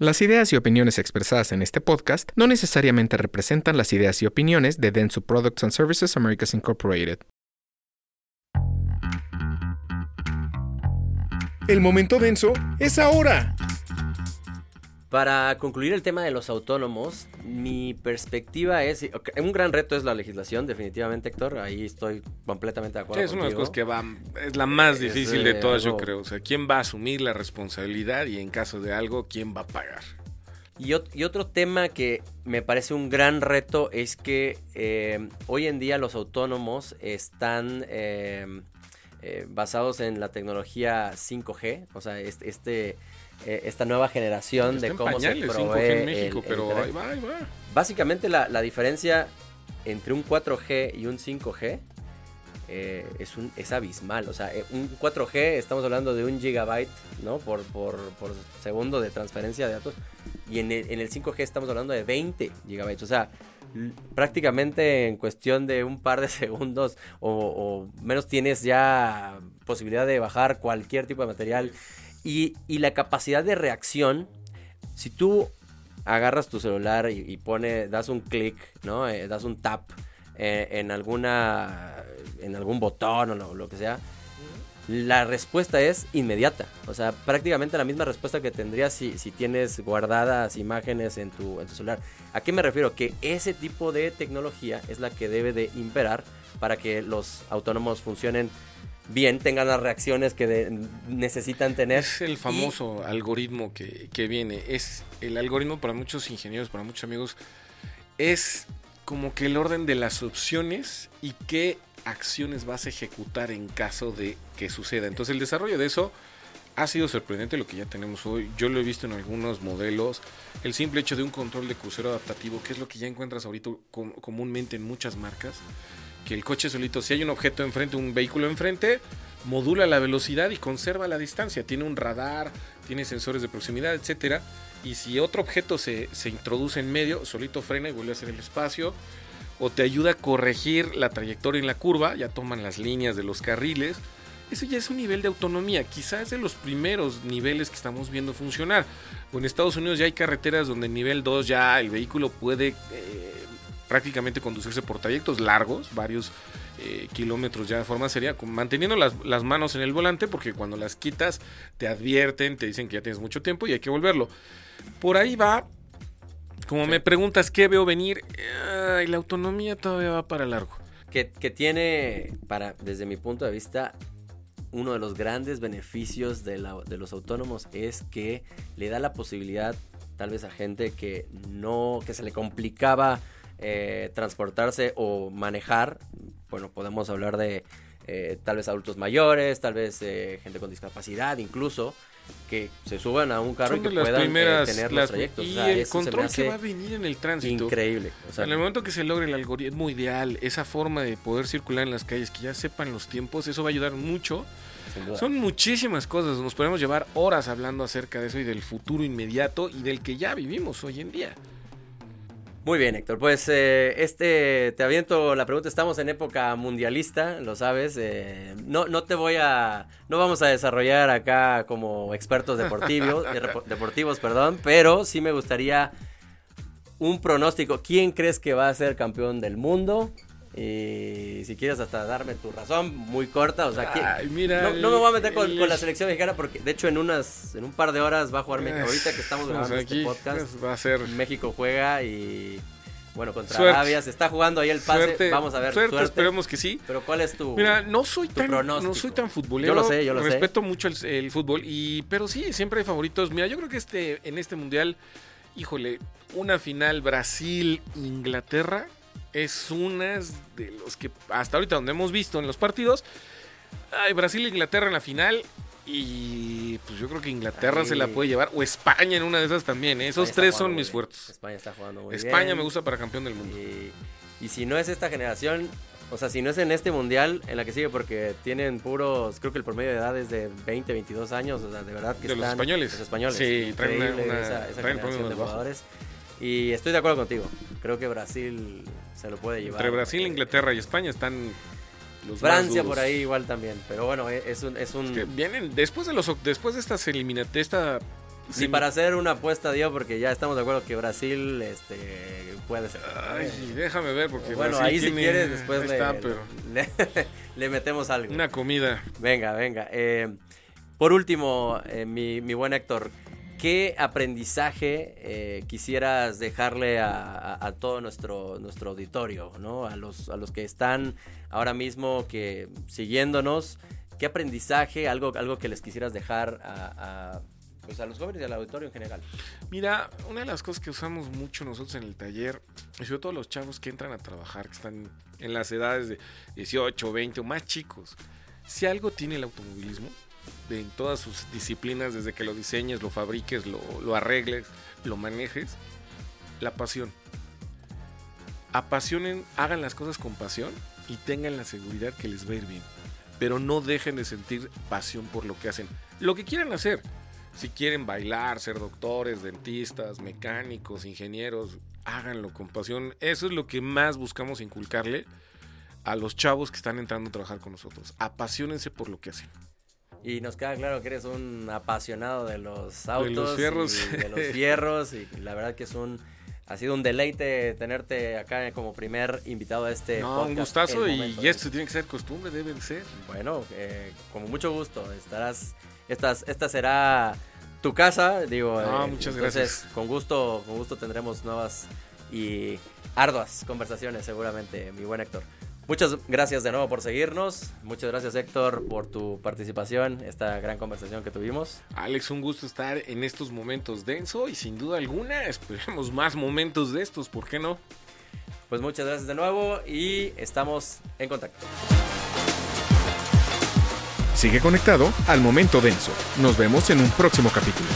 Las ideas y opiniones expresadas en este podcast no necesariamente representan las ideas y opiniones de Densu Products and Services Americas Incorporated. El momento denso es ahora. Para concluir el tema de los autónomos, mi perspectiva es, un gran reto es la legislación, definitivamente, Héctor, ahí estoy completamente de acuerdo. Sí, es una de las cosas que va, es la más difícil de todas, yo creo. O sea, ¿quién va a asumir la responsabilidad y en caso de algo, quién va a pagar? Y, otro tema que me parece un gran reto es que eh, hoy en día los autónomos están eh, eh, basados en la tecnología 5G, o sea, este, este eh, esta nueva generación de cómo se provee en México, pero ahí va, ahí va. Básicamente la, diferencia entre un 4G y un 5G eh, es, un, es abismal. O sea, un 4G estamos hablando de un gigabyte ¿no? por, por, segundo de transferencia de datos. Y en el, en el 5G estamos hablando de 20 gigabytes. O sea, prácticamente en cuestión de un par de segundos o, menos tienes ya posibilidad de bajar cualquier tipo de material y, la capacidad de reacción, si tú agarras tu celular y, pone, das un clic, ¿no? Eh, das un tap eh, en alguna, en algún botón o lo, que sea, la respuesta es inmediata. O sea, prácticamente la misma respuesta que tendrías si, si tienes guardadas imágenes en tu, en tu celular. ¿A qué me refiero? Que ese tipo de tecnología es la que debe de imperar para que los autónomos funcionen bien tengan las reacciones que necesitan tener. Es el famoso algoritmo que, que, viene. Es el algoritmo para muchos ingenieros, para muchos amigos, es como que el orden de las opciones y qué acciones vas a ejecutar en caso de que suceda. Entonces el desarrollo de eso ha sido sorprendente lo que ya tenemos hoy. Yo lo he visto en algunos modelos. El simple hecho de un control de crucero adaptativo, que es lo que ya encuentras ahorita comúnmente en muchas marcas que el coche solito, si hay un objeto enfrente, un vehículo enfrente, modula la velocidad y conserva la distancia. Tiene un radar, tiene sensores de proximidad, etcétera. Y si otro objeto se, introduce en medio, solito frena y vuelve a hacer el espacio. O te ayuda a corregir la trayectoria en la curva, ya toman las líneas de los carriles. Eso ya es un nivel de autonomía, quizás es de los primeros niveles que estamos viendo funcionar. En Estados Unidos ya hay carreteras donde en nivel 2 ya el vehículo puede eh, prácticamente conducirse por trayectos largos, varios eh, kilómetros ya de forma seria, manteniendo las, manos en el volante, porque cuando las quitas te advierten, te dicen que ya tienes mucho tiempo y hay que volverlo. Por ahí va, como me preguntas qué veo venir, y la autonomía todavía va para largo. Que, tiene, para, desde mi punto de vista, uno de los grandes beneficios de, de los autónomos es que le da la posibilidad tal vez a gente que no, que se le complicaba eh, transportarse o manejar, bueno, podemos hablar de eh, tal vez adultos mayores, tal vez eh, gente con discapacidad incluso, que se suban a un carro y que puedan tener los trayectos. Y el control que va a venir en el tránsito. Increíble. en el momento que se logre el algoritmo ideal, esa forma de poder circular en las calles, que ya sepan los tiempos, eso va a ayudar mucho. Son muchísimas cosas, nos podemos llevar horas hablando acerca de eso y del futuro inmediato y del que ya vivimos hoy en día. Muy bien, Héctor. Pues eh, este te aviento la pregunta. Estamos en época mundialista, lo sabes. Eh, no, no te voy a, no vamos a desarrollar acá como expertos deportivos, deportivos, perdón, pero sí me gustaría un pronóstico. ¿Quién crees que va a ser campeón del mundo? Y si quieres hasta darme tu razón, muy corta, o sea, no, me voy a meter con, la selección mexicana porque de hecho en unas en un par de horas va a jugar México. Ahorita que estamos grabando este podcast, va a ser... México juega y bueno, contra Arabia se está jugando ahí el pase, vamos a ver. Suerte, esperemos que sí. Pero ¿cuál es tu Mira, no soy tan no soy tan futbolero. Yo lo sé, yo lo Respeto mucho el, el, fútbol y pero sí, siempre hay favoritos. Mira, yo creo que este en este mundial, híjole, una final Brasil Inglaterra es una de los que hasta ahorita donde hemos visto en los partidos. Hay Brasil e Inglaterra en la final. Y pues yo creo que Inglaterra se la puede llevar. O España en una de esas también. ¿eh? Esos tres son mis fuertes. España está jugando muy España bien. me gusta para campeón del mundo. Y, si no es esta generación, o sea, si no es en este mundial, en la que sigue, porque tienen puros, creo que el promedio de edad es de 20, 22 años, o sea, de verdad que de los españoles. Los españoles. Sí, traen una, esa, generación de jugadores. Y estoy de acuerdo contigo. Creo que Brasil se lo puede llevar. Entre Brasil, Inglaterra y España están los Francia por ahí igual también, pero bueno, e, es un... Es un... vienen, después de los después de estas eliminatorias, esta Ni para hacer una apuesta, Diego, porque ya estamos de acuerdo que Brasil este, puede ser. Ay, déjame ver, porque Bueno, Brasil ahí si quieres, después ahí le, está, pero le, le metemos algo. una comida. Venga, venga. Eh, por último, eh, mi, mi buen Héctor, ¿qué aprendizaje eh, quisieras dejarle a, todo nuestro, nuestro auditorio, ¿no? A los, a los que están ahora mismo que siguiéndonos, ¿qué aprendizaje, algo, algo que les quisieras dejar a, a, pues a los jóvenes y al auditorio en general? Mira, una de las cosas que usamos mucho nosotros en el taller, y sobre todo los chavos que entran a trabajar, que están en las edades de 18, 20 o más chicos, si algo tiene el automovilismo, en todas sus disciplinas, desde que lo diseñes, lo fabriques, lo, lo arregles, lo manejes, la pasión. Apasionen, hagan las cosas con pasión y tengan la seguridad que les va a ir bien. Pero no dejen de sentir pasión por lo que hacen. Lo que quieran hacer, si quieren bailar, ser doctores, dentistas, mecánicos, ingenieros, háganlo con pasión. Eso es lo que más buscamos inculcarle a los chavos que están entrando a trabajar con nosotros. Apasionense por lo que hacen. Y nos queda claro que eres un apasionado de los autos, los fierros. y de los fierros y la verdad que es un ha sido un deleite tenerte acá como primer invitado a este No, un podcast, gustazo El y, esto tiene que ser costumbre, debe de ser. Bueno, eh, con mucho gusto estarás estas esta será tu casa, digo. No, eh, muchas entonces, gracias. Con gusto, con gusto tendremos nuevas y arduas conversaciones seguramente, mi buen Héctor. Muchas gracias de nuevo por seguirnos. Muchas gracias Héctor por tu participación, esta gran conversación que tuvimos. Alex, un gusto estar en estos momentos denso y sin duda alguna esperemos más momentos de estos, ¿por qué no? Pues muchas gracias de nuevo y estamos en contacto. Sigue conectado al momento denso. Nos vemos en un próximo capítulo.